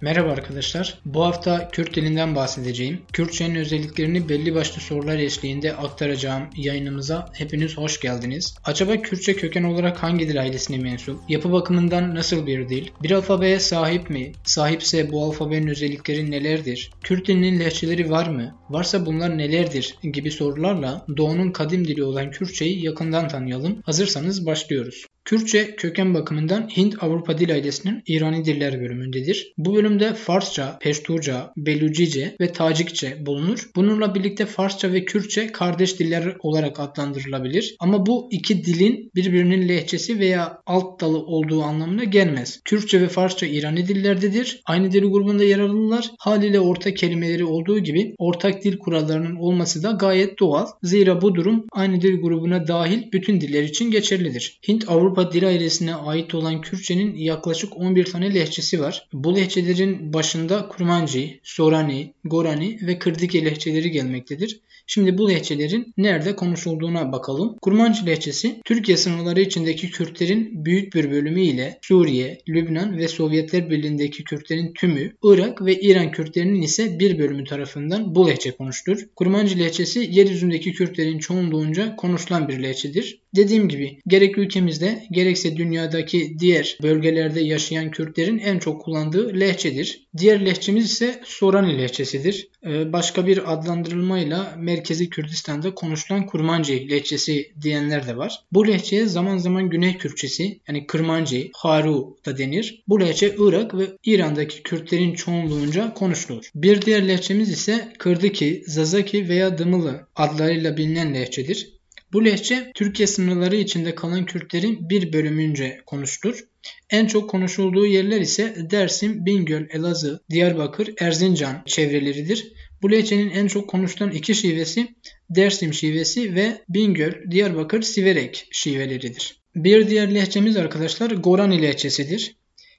Merhaba arkadaşlar. Bu hafta Kürt dilinden bahsedeceğim. Kürtçenin özelliklerini belli başlı sorular eşliğinde aktaracağım yayınımıza hepiniz hoş geldiniz. Acaba Kürtçe köken olarak hangi dil ailesine mensup? Yapı bakımından nasıl bir dil? Bir alfabeye sahip mi? Sahipse bu alfabenin özellikleri nelerdir? Kürt dilinin lehçeleri var mı? Varsa bunlar nelerdir? gibi sorularla Doğu'nun kadim dili olan Kürtçeyi yakından tanıyalım. Hazırsanız başlıyoruz. Kürtçe köken bakımından Hint-Avrupa dil ailesinin İrani diller bölümündedir. Bu bölümde Farsça, Peşturca, Belucice ve Tacikçe bulunur. Bununla birlikte Farsça ve Kürtçe kardeş diller olarak adlandırılabilir. Ama bu iki dilin birbirinin lehçesi veya alt dalı olduğu anlamına gelmez. Kürtçe ve Farsça İrani dillerdedir. Aynı dil grubunda yer alırlar. Haliyle ortak kelimeleri olduğu gibi ortak dil kurallarının olması da gayet doğal. Zira bu durum aynı dil grubuna dahil bütün diller için geçerlidir. Hint-Avrupa Avrupa dil ailesine ait olan Kürtçenin yaklaşık 11 tane lehçesi var. Bu lehçelerin başında Kurmanci, Sorani, Gorani ve Kırdike lehçeleri gelmektedir. Şimdi bu lehçelerin nerede konuşulduğuna bakalım. Kurmanci lehçesi Türkiye sınırları içindeki Kürtlerin büyük bir bölümü ile Suriye, Lübnan ve Sovyetler Birliği'ndeki Kürtlerin tümü, Irak ve İran Kürtlerinin ise bir bölümü tarafından bu lehçe konuşulur. Kurmanci lehçesi yeryüzündeki Kürtlerin çoğunluğunca konuşulan bir lehçedir. Dediğim gibi gerek ülkemizde gerekse dünyadaki diğer bölgelerde yaşayan Kürtlerin en çok kullandığı lehçedir. Diğer lehçemiz ise Sorani lehçesidir. Ee, başka bir adlandırılmayla Merkezi Kürdistan'da konuşulan Kurmancı lehçesi diyenler de var. Bu lehçeye zaman zaman Güney Kürtçesi yani Kırmancı, Haru da denir. Bu lehçe Irak ve İran'daki Kürtlerin çoğunluğunca konuşulur. Bir diğer lehçemiz ise Kırdiki, Zazaki veya Dımılı adlarıyla bilinen lehçedir. Bu lehçe Türkiye sınırları içinde kalan Kürtlerin bir bölümünce konuşulur. En çok konuşulduğu yerler ise Dersim, Bingöl, Elazığ, Diyarbakır, Erzincan çevreleridir. Bu lehçenin en çok konuşulan iki şivesi Dersim şivesi ve Bingöl, Diyarbakır, Siverek şiveleridir. Bir diğer lehçemiz arkadaşlar Gorani lehçesidir.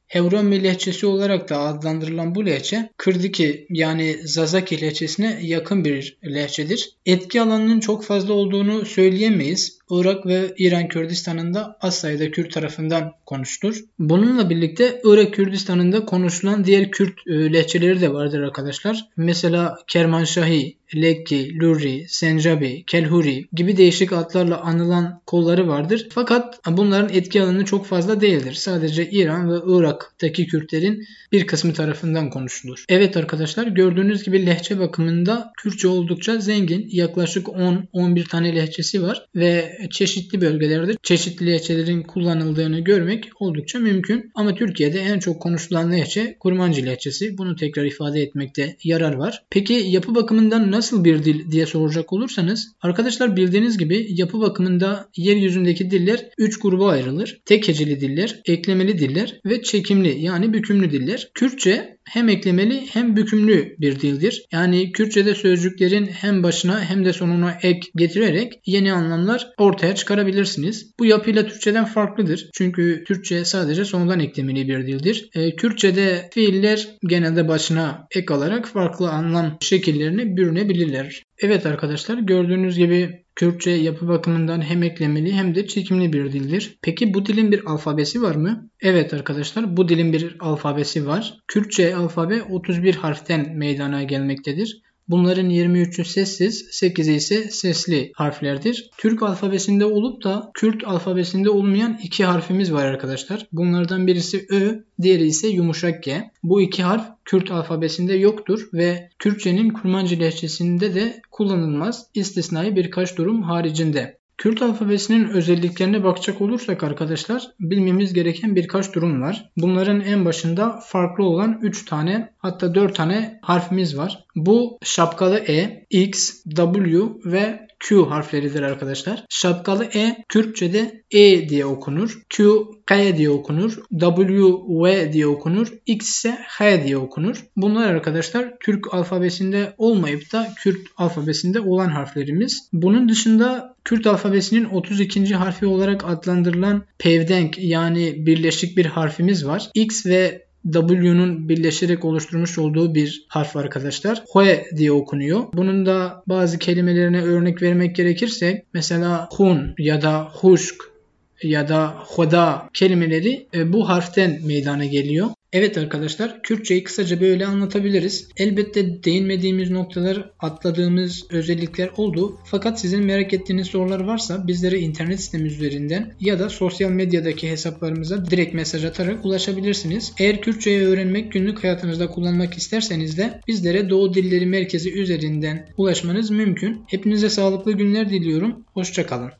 Hevrami lehçesi olarak da adlandırılan bu lehçe Kırdiki yani Zazaki lehçesine yakın bir lehçedir. Etki alanının çok fazla olduğunu söyleyemeyiz. Irak ve İran Kürdistan'ında az sayıda Kürt tarafından konuşulur. Bununla birlikte Irak Kürdistan'ında konuşulan diğer Kürt e, lehçeleri de vardır arkadaşlar. Mesela Kermanşahi, Lekki, Lurri, Sencabi, Kelhuri gibi değişik adlarla anılan kolları vardır. Fakat bunların etki alanı çok fazla değildir. Sadece İran ve Irak'taki Kürtlerin bir kısmı tarafından konuşulur. Evet arkadaşlar gördüğünüz gibi lehçe bakımında Kürtçe oldukça zengin. Yaklaşık 10-11 tane lehçesi var ve çeşitli bölgelerde çeşitli lehçelerin kullanıldığını görmek oldukça mümkün. Ama Türkiye'de en çok konuşulan lehçe Kurmancı lehçesi. Bunu tekrar ifade etmekte yarar var. Peki yapı bakımından nasıl bir dil diye soracak olursanız arkadaşlar bildiğiniz gibi yapı bakımında yeryüzündeki diller 3 gruba ayrılır. Tek heceli diller, eklemeli diller ve çekimli yani bükümlü diller. Kürtçe hem eklemeli hem bükümlü bir dildir. Yani Kürtçe'de sözcüklerin hem başına hem de sonuna ek getirerek yeni anlamlar ortaya çıkarabilirsiniz. Bu yapıyla Türkçeden farklıdır. Çünkü Türkçe sadece sonradan eklemeli bir dildir. E, Kürtçe'de fiiller genelde başına ek alarak farklı anlam şekillerini bürünebilirler. Evet arkadaşlar gördüğünüz gibi Kürtçe yapı bakımından hem eklemeli hem de çekimli bir dildir. Peki bu dilin bir alfabesi var mı? Evet arkadaşlar bu dilin bir alfabesi var. Kürtçe alfabe 31 harften meydana gelmektedir. Bunların 23'ü sessiz, 8'i ise sesli harflerdir. Türk alfabesinde olup da Kürt alfabesinde olmayan iki harfimiz var arkadaşlar. Bunlardan birisi Ö, diğeri ise yumuşak G. Bu iki harf Kürt alfabesinde yoktur ve Kürtçenin Kurmancı lehçesinde de kullanılmaz istisnai birkaç durum haricinde. Kürt alfabesinin özelliklerine bakacak olursak arkadaşlar bilmemiz gereken birkaç durum var. Bunların en başında farklı olan 3 tane hatta 4 tane harfimiz var. Bu şapkalı E, X, W ve Q harfleridir arkadaşlar. Şapkalı E Kürtçe'de E diye okunur. Q K diye okunur. W V diye okunur. X ise H diye okunur. Bunlar arkadaşlar Türk alfabesinde olmayıp da Kürt alfabesinde olan harflerimiz. Bunun dışında Kürt alfabesinin 32. harfi olarak adlandırılan pevdenk yani birleşik bir harfimiz var. X ve W'nun birleşerek oluşturmuş olduğu bir harf arkadaşlar. Hue diye okunuyor. Bunun da bazı kelimelerine örnek vermek gerekirse mesela hun ya da huşk ya da hoda kelimeleri e, bu harften meydana geliyor. Evet arkadaşlar Kürtçeyi kısaca böyle anlatabiliriz. Elbette değinmediğimiz noktalar, atladığımız özellikler oldu. Fakat sizin merak ettiğiniz sorular varsa bizlere internet sitemiz üzerinden ya da sosyal medyadaki hesaplarımıza direkt mesaj atarak ulaşabilirsiniz. Eğer Kürtçeyi öğrenmek, günlük hayatınızda kullanmak isterseniz de bizlere Doğu Dilleri Merkezi üzerinden ulaşmanız mümkün. Hepinize sağlıklı günler diliyorum. Hoşçakalın.